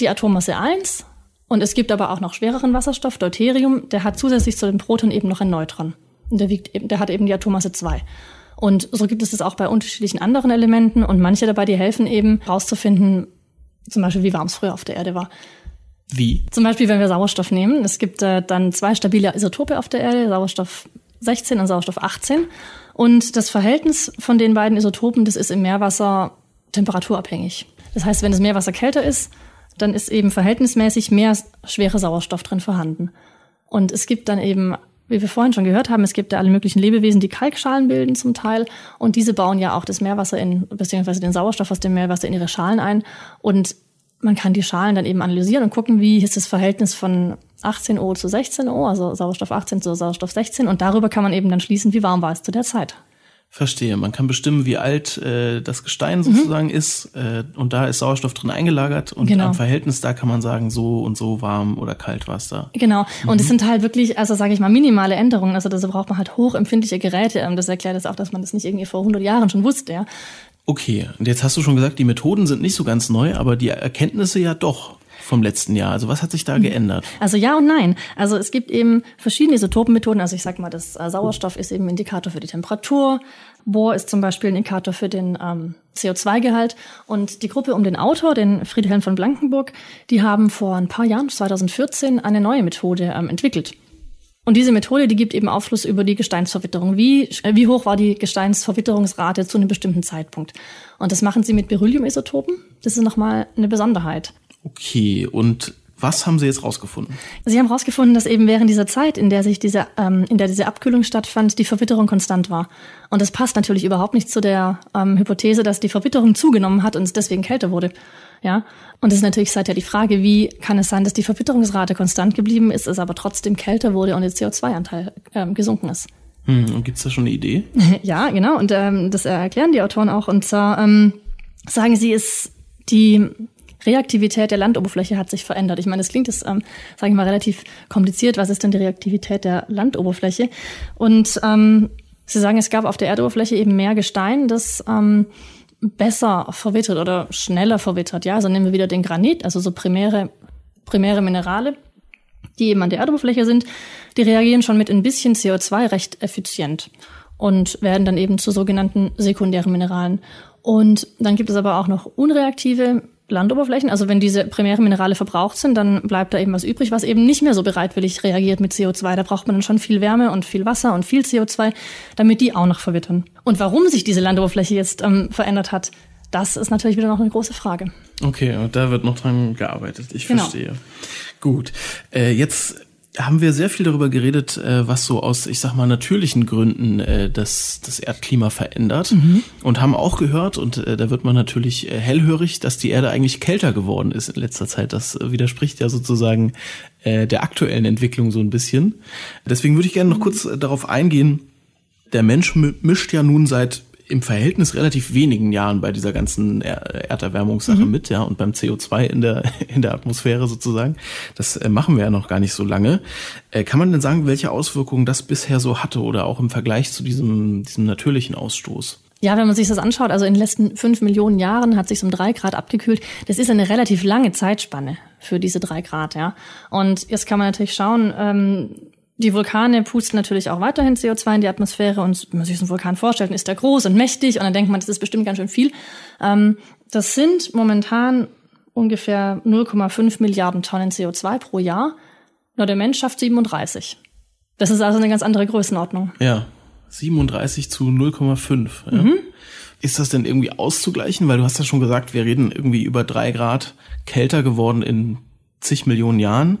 die Atommasse 1. Und es gibt aber auch noch schwereren Wasserstoff, Deuterium, der hat zusätzlich zu dem Proton eben noch ein Neutron. Und der, wiegt eben, der hat eben die Atommasse 2. Und so gibt es das auch bei unterschiedlichen anderen Elementen und manche dabei, die helfen eben herauszufinden, zum Beispiel, wie warm es früher auf der Erde war. Wie? Zum Beispiel, wenn wir Sauerstoff nehmen. Es gibt äh, dann zwei stabile Isotope auf der Erde, Sauerstoff 16 und Sauerstoff 18. Und das Verhältnis von den beiden Isotopen, das ist im Meerwasser temperaturabhängig. Das heißt, wenn das Meerwasser kälter ist, dann ist eben verhältnismäßig mehr schwerer Sauerstoff drin vorhanden. Und es gibt dann eben, wie wir vorhin schon gehört haben, es gibt da alle möglichen Lebewesen, die Kalkschalen bilden zum Teil. Und diese bauen ja auch das Meerwasser in, beziehungsweise den Sauerstoff aus dem Meerwasser in ihre Schalen ein. Und man kann die Schalen dann eben analysieren und gucken, wie ist das Verhältnis von 18O zu 16O, also Sauerstoff 18 zu Sauerstoff 16. Und darüber kann man eben dann schließen, wie warm war es zu der Zeit. Verstehe. Man kann bestimmen, wie alt äh, das Gestein sozusagen mhm. ist. Äh, und da ist Sauerstoff drin eingelagert. Und genau. am Verhältnis da kann man sagen, so und so warm oder kalt war es da. Genau. Mhm. Und es sind halt wirklich, also sage ich mal, minimale Änderungen. Also da braucht man halt hochempfindliche Geräte. Ähm, das erklärt es auch, dass man das nicht irgendwie vor 100 Jahren schon wusste. Ja. Okay. Und jetzt hast du schon gesagt, die Methoden sind nicht so ganz neu, aber die Erkenntnisse ja doch vom letzten Jahr? Also was hat sich da mhm. geändert? Also ja und nein. Also es gibt eben verschiedene Isotopenmethoden. Also ich sag mal, das äh, Sauerstoff ist eben Indikator für die Temperatur. Bohr ist zum Beispiel ein Indikator für den ähm, CO2-Gehalt. Und die Gruppe um den Autor, den Friedhelm von Blankenburg, die haben vor ein paar Jahren, 2014, eine neue Methode ähm, entwickelt. Und diese Methode, die gibt eben Aufschluss über die Gesteinsverwitterung. Wie, äh, wie hoch war die Gesteinsverwitterungsrate zu einem bestimmten Zeitpunkt? Und das machen sie mit Beryllium-Isotopen. Das ist nochmal eine Besonderheit. Okay, und was haben Sie jetzt rausgefunden? Sie haben rausgefunden, dass eben während dieser Zeit, in der sich diese, ähm, in der diese Abkühlung stattfand, die Verwitterung konstant war. Und das passt natürlich überhaupt nicht zu der ähm, Hypothese, dass die Verwitterung zugenommen hat und es deswegen kälter wurde. Ja, und es ist natürlich seither die Frage, wie kann es sein, dass die Verwitterungsrate konstant geblieben ist, es aber trotzdem kälter wurde und der CO2-Anteil ähm, gesunken ist. Hm, und gibt's da schon eine Idee? ja, genau. Und ähm, das erklären die Autoren auch. Und zwar ähm, sagen sie, ist die Reaktivität der Landoberfläche hat sich verändert. Ich meine, das klingt jetzt, ähm, sage ich mal, relativ kompliziert. Was ist denn die Reaktivität der Landoberfläche? Und ähm, Sie sagen, es gab auf der Erdoberfläche eben mehr Gestein, das ähm, besser verwittert oder schneller verwittert. Ja, also nehmen wir wieder den Granit, also so primäre, primäre Minerale, die eben an der Erdoberfläche sind. Die reagieren schon mit ein bisschen CO2 recht effizient und werden dann eben zu sogenannten sekundären Mineralen. Und dann gibt es aber auch noch unreaktive Landoberflächen. Also wenn diese primären Minerale verbraucht sind, dann bleibt da eben was übrig, was eben nicht mehr so bereitwillig reagiert mit CO2. Da braucht man dann schon viel Wärme und viel Wasser und viel CO2, damit die auch noch verwittern. Und warum sich diese Landoberfläche jetzt ähm, verändert hat, das ist natürlich wieder noch eine große Frage. Okay, und da wird noch dran gearbeitet. Ich genau. verstehe. Gut. Äh, jetzt haben wir sehr viel darüber geredet, äh, was so aus, ich sag mal, natürlichen Gründen äh, das, das Erdklima verändert. Mhm. Und haben auch gehört, und äh, da wird man natürlich hellhörig, dass die Erde eigentlich kälter geworden ist in letzter Zeit. Das widerspricht ja sozusagen der aktuellen Entwicklung so ein bisschen. Deswegen würde ich gerne noch kurz äh, darauf eingehen. Der Mensch mischt ja nun seit im Verhältnis relativ wenigen Jahren bei dieser ganzen Erderwärmungssache mhm. mit, ja, und beim CO2 in der, in der Atmosphäre sozusagen. Das äh, machen wir ja noch gar nicht so lange. Äh, kann man denn sagen, welche Auswirkungen das bisher so hatte oder auch im Vergleich zu diesem, diesem natürlichen Ausstoß? Ja, wenn man sich das anschaut, also in den letzten fünf Millionen Jahren hat sich um drei Grad abgekühlt. Das ist eine relativ lange Zeitspanne für diese drei Grad, ja. Und jetzt kann man natürlich schauen, ähm, die Vulkane pusten natürlich auch weiterhin CO2 in die Atmosphäre und wenn man sich so einen Vulkan vorstellt, dann ist der groß und mächtig und dann denkt man, das ist bestimmt ganz schön viel. Ähm, das sind momentan ungefähr 0,5 Milliarden Tonnen CO2 pro Jahr. Nur der Mensch schafft 37. Das ist also eine ganz andere Größenordnung. Ja, 37 zu 0,5. Ja. Mhm. Ist das denn irgendwie auszugleichen? Weil du hast ja schon gesagt, wir reden irgendwie über drei Grad kälter geworden in zig Millionen Jahren.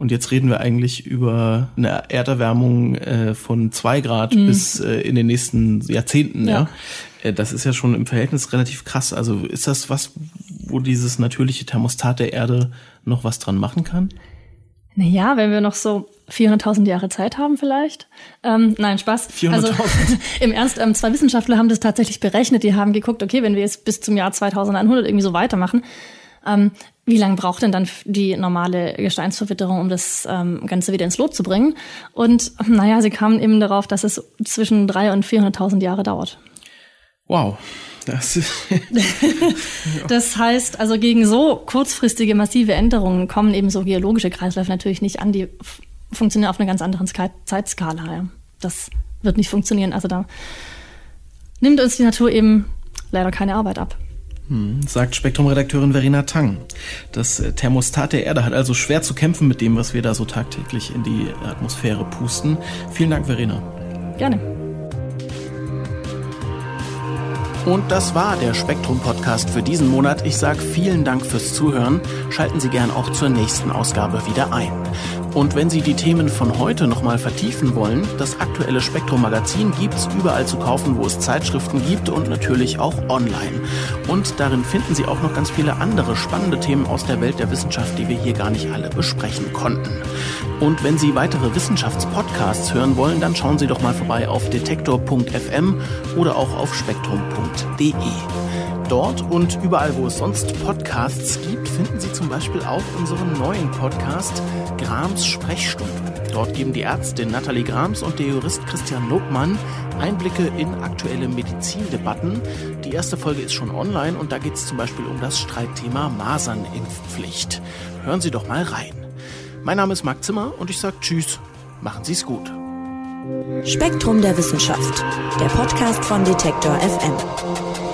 Und jetzt reden wir eigentlich über eine Erderwärmung äh, von zwei Grad mhm. bis äh, in den nächsten Jahrzehnten. Ja. ja. Äh, das ist ja schon im Verhältnis relativ krass. Also ist das was, wo dieses natürliche Thermostat der Erde noch was dran machen kann? Naja, wenn wir noch so 400.000 Jahre Zeit haben vielleicht. Ähm, nein, Spaß. 400.000. Also im Ernst, ähm, zwei Wissenschaftler haben das tatsächlich berechnet. Die haben geguckt, okay, wenn wir jetzt bis zum Jahr 2100 irgendwie so weitermachen, ähm, wie lange braucht denn dann die normale Gesteinsverwitterung, um das ähm, Ganze wieder ins Lot zu bringen? Und naja, sie kamen eben darauf, dass es zwischen 300.000 und 400.000 Jahre dauert. Wow. Das, das heißt, also gegen so kurzfristige massive Änderungen kommen eben so geologische Kreisläufe natürlich nicht an. Die funktionieren auf einer ganz anderen Zeitskala. Ja. das wird nicht funktionieren. Also da nimmt uns die Natur eben leider keine Arbeit ab. Hm, sagt Spektrum-Redakteurin Verena Tang. Das äh, Thermostat der Erde hat also schwer zu kämpfen mit dem, was wir da so tagtäglich in die Atmosphäre pusten. Vielen Dank, Verena. Gerne. Und das war der Spektrum-Podcast für diesen Monat. Ich sage vielen Dank fürs Zuhören. Schalten Sie gern auch zur nächsten Ausgabe wieder ein. Und wenn Sie die Themen von heute nochmal vertiefen wollen, das aktuelle Spektrum-Magazin gibt's überall zu kaufen, wo es Zeitschriften gibt und natürlich auch online. Und darin finden Sie auch noch ganz viele andere spannende Themen aus der Welt der Wissenschaft, die wir hier gar nicht alle besprechen konnten. Und wenn Sie weitere Wissenschaftspodcasts hören wollen, dann schauen Sie doch mal vorbei auf detektor.fm oder auch auf spektrum.de. Dort und überall, wo es sonst Podcasts gibt, finden Sie zum Beispiel auch unseren neuen Podcast Grams Sprechstunde. Dort geben die Ärztin Nathalie Grams und der Jurist Christian Lobmann Einblicke in aktuelle Medizindebatten. Die erste Folge ist schon online und da geht es zum Beispiel um das Streitthema Masernimpfpflicht. Hören Sie doch mal rein. Mein Name ist Marc Zimmer und ich sage Tschüss, machen Sie es gut. Spektrum der Wissenschaft, der Podcast von Detektor FM.